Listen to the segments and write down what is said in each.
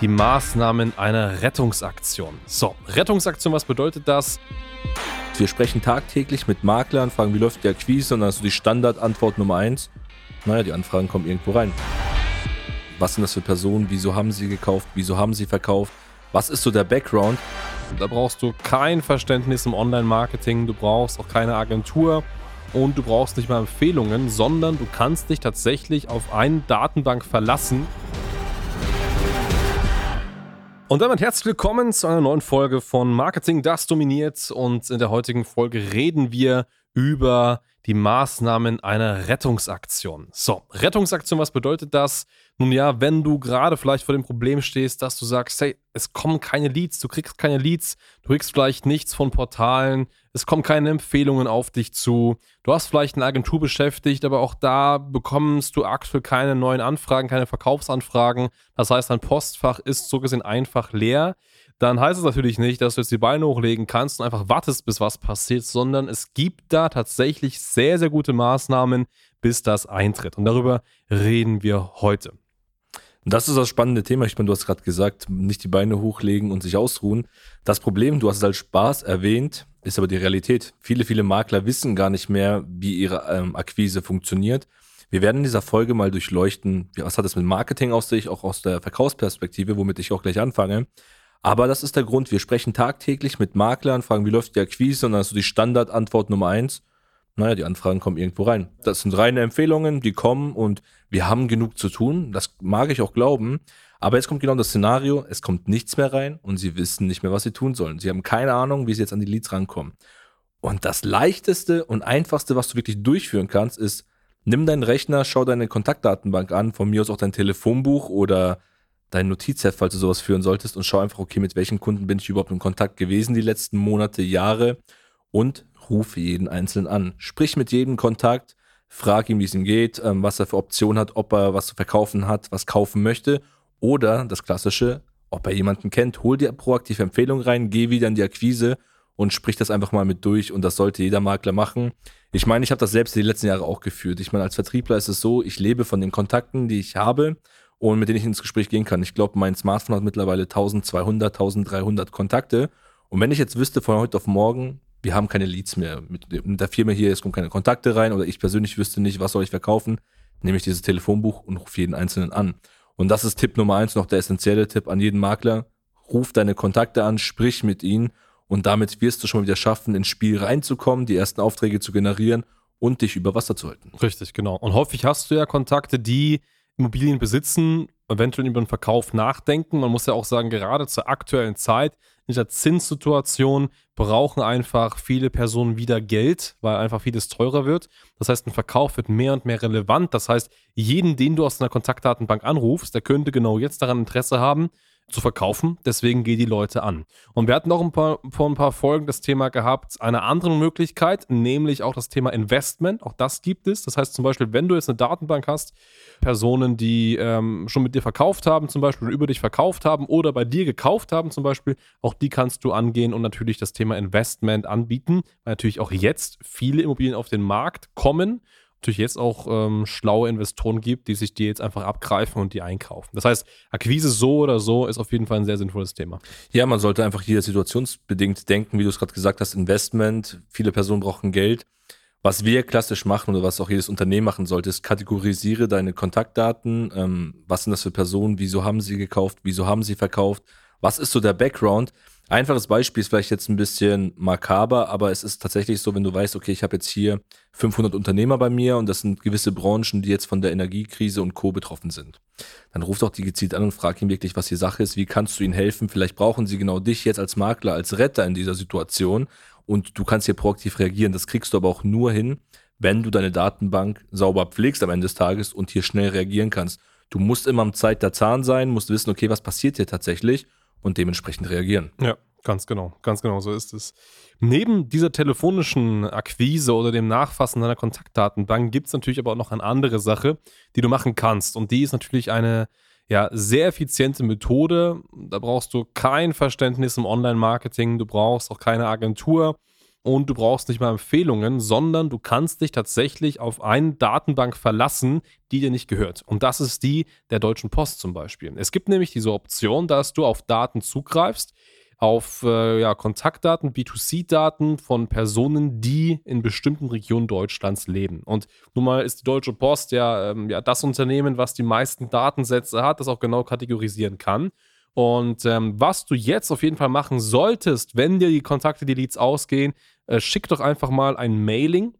die Maßnahmen einer Rettungsaktion. So, Rettungsaktion, was bedeutet das? Wir sprechen tagtäglich mit Maklern, fragen, wie läuft die Akquise und dann hast du die Standardantwort Nummer eins. Naja, die Anfragen kommen irgendwo rein. Was sind das für Personen? Wieso haben sie gekauft? Wieso haben sie verkauft? Was ist so der Background? Da brauchst du kein Verständnis im Online-Marketing, du brauchst auch keine Agentur und du brauchst nicht mal Empfehlungen, sondern du kannst dich tatsächlich auf eine Datenbank verlassen. Und damit herzlich willkommen zu einer neuen Folge von Marketing, das dominiert. Und in der heutigen Folge reden wir über die Maßnahmen einer Rettungsaktion. So, Rettungsaktion, was bedeutet das? Nun ja, wenn du gerade vielleicht vor dem Problem stehst, dass du sagst, hey, es kommen keine Leads, du kriegst keine Leads, du kriegst vielleicht nichts von Portalen, es kommen keine Empfehlungen auf dich zu, du hast vielleicht eine Agentur beschäftigt, aber auch da bekommst du aktuell keine neuen Anfragen, keine Verkaufsanfragen. Das heißt, dein Postfach ist so gesehen einfach leer dann heißt es natürlich nicht, dass du jetzt die Beine hochlegen kannst und einfach wartest, bis was passiert, sondern es gibt da tatsächlich sehr, sehr gute Maßnahmen, bis das eintritt. Und darüber reden wir heute. Das ist das spannende Thema. Ich meine, du hast gerade gesagt, nicht die Beine hochlegen und sich ausruhen. Das Problem, du hast es als Spaß erwähnt, ist aber die Realität. Viele, viele Makler wissen gar nicht mehr, wie ihre ähm, Akquise funktioniert. Wir werden in dieser Folge mal durchleuchten, was hat es mit Marketing aus sich, auch aus der Verkaufsperspektive, womit ich auch gleich anfange. Aber das ist der Grund. Wir sprechen tagtäglich mit Maklern, fragen, wie läuft die Akquise und dann hast du die Standardantwort Nummer eins. Naja, die Anfragen kommen irgendwo rein. Das sind reine Empfehlungen, die kommen und wir haben genug zu tun. Das mag ich auch glauben. Aber jetzt kommt genau das Szenario, es kommt nichts mehr rein und sie wissen nicht mehr, was sie tun sollen. Sie haben keine Ahnung, wie sie jetzt an die Leads rankommen. Und das leichteste und einfachste, was du wirklich durchführen kannst, ist, nimm deinen Rechner, schau deine Kontaktdatenbank an, von mir aus auch dein Telefonbuch oder dein Notizheft, falls du sowas führen solltest und schau einfach, okay, mit welchen Kunden bin ich überhaupt in Kontakt gewesen die letzten Monate, Jahre und rufe jeden einzelnen an. Sprich mit jedem Kontakt, frag ihm, wie es ihm geht, ähm, was er für Optionen hat, ob er was zu verkaufen hat, was kaufen möchte oder das klassische, ob er jemanden kennt, hol dir proaktive Empfehlungen rein, geh wieder in die Akquise und sprich das einfach mal mit durch und das sollte jeder Makler machen. Ich meine, ich habe das selbst die letzten Jahre auch geführt. Ich meine, als Vertriebler ist es so, ich lebe von den Kontakten, die ich habe und mit denen ich ins Gespräch gehen kann. Ich glaube, mein Smartphone hat mittlerweile 1200, 1300 Kontakte. Und wenn ich jetzt wüsste von heute auf morgen, wir haben keine Leads mehr mit, der Firma hier, es kommen keine Kontakte rein oder ich persönlich wüsste nicht, was soll ich verkaufen, nehme ich dieses Telefonbuch und rufe jeden Einzelnen an. Und das ist Tipp Nummer eins, noch der essentielle Tipp an jeden Makler. Ruf deine Kontakte an, sprich mit ihnen und damit wirst du schon wieder schaffen, ins Spiel reinzukommen, die ersten Aufträge zu generieren und dich über Wasser zu halten. Richtig, genau. Und häufig hast du ja Kontakte, die Immobilien besitzen, eventuell über den Verkauf nachdenken. Man muss ja auch sagen, gerade zur aktuellen Zeit, in der Zinssituation, brauchen einfach viele Personen wieder Geld, weil einfach vieles teurer wird. Das heißt, ein Verkauf wird mehr und mehr relevant. Das heißt, jeden, den du aus einer Kontaktdatenbank anrufst, der könnte genau jetzt daran Interesse haben, zu verkaufen. Deswegen geh die Leute an. Und wir hatten auch ein paar, vor ein paar Folgen das Thema gehabt, eine andere Möglichkeit, nämlich auch das Thema Investment. Auch das gibt es. Das heißt zum Beispiel, wenn du jetzt eine Datenbank hast, Personen, die ähm, schon mit dir verkauft haben, zum Beispiel über dich verkauft haben oder bei dir gekauft haben, zum Beispiel, auch die kannst du angehen und natürlich das Thema Investment anbieten, weil natürlich auch jetzt viele Immobilien auf den Markt kommen natürlich jetzt auch ähm, schlaue Investoren gibt, die sich die jetzt einfach abgreifen und die einkaufen. Das heißt, Akquise so oder so ist auf jeden Fall ein sehr sinnvolles Thema. Ja, man sollte einfach hier situationsbedingt denken, wie du es gerade gesagt hast, Investment, viele Personen brauchen Geld. Was wir klassisch machen oder was auch jedes Unternehmen machen sollte, ist kategorisiere deine Kontaktdaten. Ähm, was sind das für Personen? Wieso haben sie gekauft? Wieso haben sie verkauft? Was ist so der Background? Einfaches Beispiel ist vielleicht jetzt ein bisschen makaber, aber es ist tatsächlich so, wenn du weißt, okay, ich habe jetzt hier 500 Unternehmer bei mir und das sind gewisse Branchen, die jetzt von der Energiekrise und Co. betroffen sind. Dann ruft auch die gezielt an und frag ihn wirklich, was die Sache ist, wie kannst du ihnen helfen? Vielleicht brauchen sie genau dich jetzt als Makler, als Retter in dieser Situation und du kannst hier proaktiv reagieren. Das kriegst du aber auch nur hin, wenn du deine Datenbank sauber pflegst am Ende des Tages und hier schnell reagieren kannst. Du musst immer am Zeit der Zahn sein, musst wissen, okay, was passiert hier tatsächlich und dementsprechend reagieren. Ja, ganz genau, ganz genau, so ist es. Neben dieser telefonischen Akquise oder dem Nachfassen deiner Kontaktdatenbank gibt es natürlich aber auch noch eine andere Sache, die du machen kannst. Und die ist natürlich eine ja, sehr effiziente Methode. Da brauchst du kein Verständnis im Online-Marketing, du brauchst auch keine Agentur. und du brauchst nicht mal Empfehlungen, sondern du kannst dich tatsächlich auf eine Datenbank verlassen, die dir nicht gehört. Und das ist die der Deutschen Post zum Beispiel. Es gibt nämlich diese Option, dass du auf Daten zugreifst, auf äh, ja, Kontaktdaten, B2C-Daten von Personen, die in bestimmten Regionen Deutschlands leben. Und nun mal ist die Deutsche Post ja, ähm, ja das Unternehmen, was die meisten Datensätze hat, das auch genau kategorisieren kann. Und ähm, was du jetzt auf jeden Fall machen solltest, wenn dir die Kontakte, die Leads ausgehen, äh, schick doch einfach mal ein Mailing,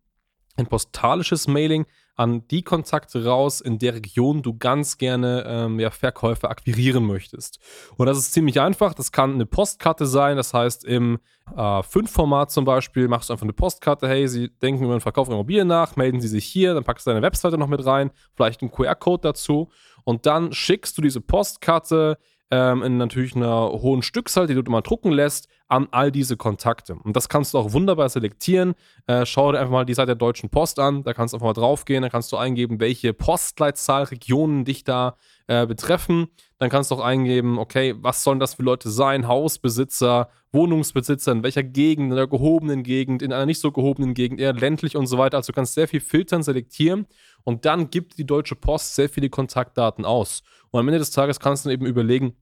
ein postalisches Mailing an die Kontakte raus, in der Region du ganz gerne ähm, ja, Verkäufer akquirieren möchtest. Und das ist ziemlich einfach. Das kann eine Postkarte sein. Das heißt, im äh, 5-Format zum Beispiel machst du einfach eine Postkarte. Hey, Sie denken über den Verkauf von Immobilien nach, melden Sie sich hier, dann packst du deine Webseite noch mit rein, vielleicht einen QR-Code dazu. Und dann schickst du diese Postkarte ähm, in natürlich einer hohen Stückzahl, die du immer drucken lässt, an all diese Kontakte. Und das kannst du auch wunderbar selektieren. Äh, schau dir einfach mal die Seite der Deutschen Post an, da kannst du einfach mal draufgehen, dann kannst du eingeben, welche Postleitzahlregionen dich da äh, betreffen. Dann kannst du auch eingeben, okay, was sollen das für Leute sein? Hausbesitzer, Wohnungsbesitzer, in welcher Gegend, in einer gehobenen Gegend, in einer nicht so gehobenen Gegend, eher ländlich und so weiter. Also du kannst sehr viel filtern, selektieren und dann gibt die Deutsche Post sehr viele Kontaktdaten aus. Und am Ende des Tages kannst du eben überlegen,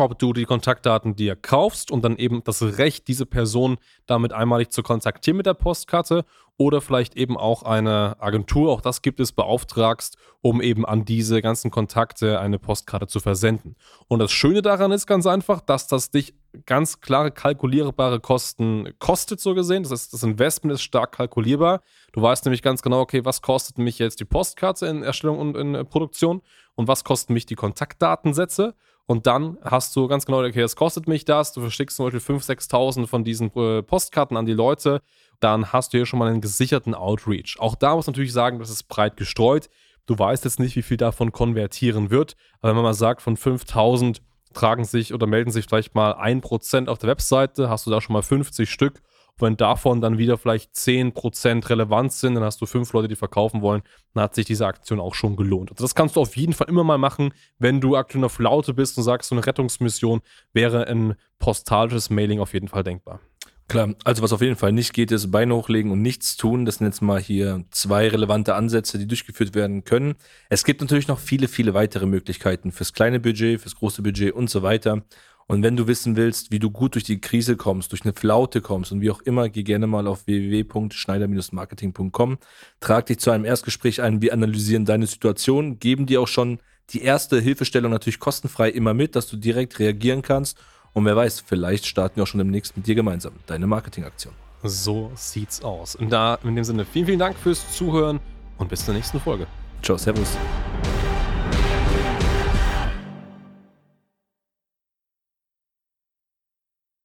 ob du die Kontaktdaten dir kaufst und dann eben das Recht, diese Person damit einmalig zu kontaktieren mit der Postkarte oder vielleicht eben auch eine Agentur, auch das gibt es, beauftragst, um eben an diese ganzen Kontakte eine Postkarte zu versenden. Und das Schöne daran ist ganz einfach, dass das dich ganz klare kalkulierbare Kosten kostet, so gesehen. Das heißt, das Investment ist stark kalkulierbar. Du weißt nämlich ganz genau, okay, was kostet mich jetzt die Postkarte in Erstellung und in Produktion und was kosten mich die Kontaktdatensätze. Und dann hast du ganz genau, okay, es kostet mich das, du verschickst zum Beispiel 5.000, 6.000 von diesen äh, Postkarten an die Leute, dann hast du hier schon mal einen gesicherten Outreach. Auch da muss man natürlich sagen, das ist breit gestreut. Du weißt jetzt nicht, wie viel davon konvertieren wird, aber wenn man mal sagt, von 5.000 tragen sich oder melden sich vielleicht mal 1% auf der Webseite, hast du da schon mal 50 Stück wenn davon dann wieder vielleicht 10% relevant sind, dann hast du fünf Leute, die verkaufen wollen, dann hat sich diese Aktion auch schon gelohnt. Also das kannst du auf jeden Fall immer mal machen, wenn du aktuell auf Laute bist und sagst, so eine Rettungsmission wäre ein postalisches Mailing auf jeden Fall denkbar. Klar, also was auf jeden Fall nicht geht, ist Beine hochlegen und nichts tun. Das sind jetzt mal hier zwei relevante Ansätze, die durchgeführt werden können. Es gibt natürlich noch viele, viele weitere Möglichkeiten fürs kleine Budget, fürs große Budget und so weiter. Und wenn du wissen willst, wie du gut durch die Krise kommst, durch eine Flaute kommst und wie auch immer, geh gerne mal auf www.schneider-marketing.com, trag dich zu einem Erstgespräch ein, wir analysieren deine Situation, geben dir auch schon die erste Hilfestellung natürlich kostenfrei immer mit, dass du direkt reagieren kannst. Und wer weiß, vielleicht starten wir auch schon demnächst mit dir gemeinsam deine Marketingaktion. So sieht's aus. Und da in dem Sinne vielen, vielen Dank fürs Zuhören und bis zur nächsten Folge. Ciao, Servus.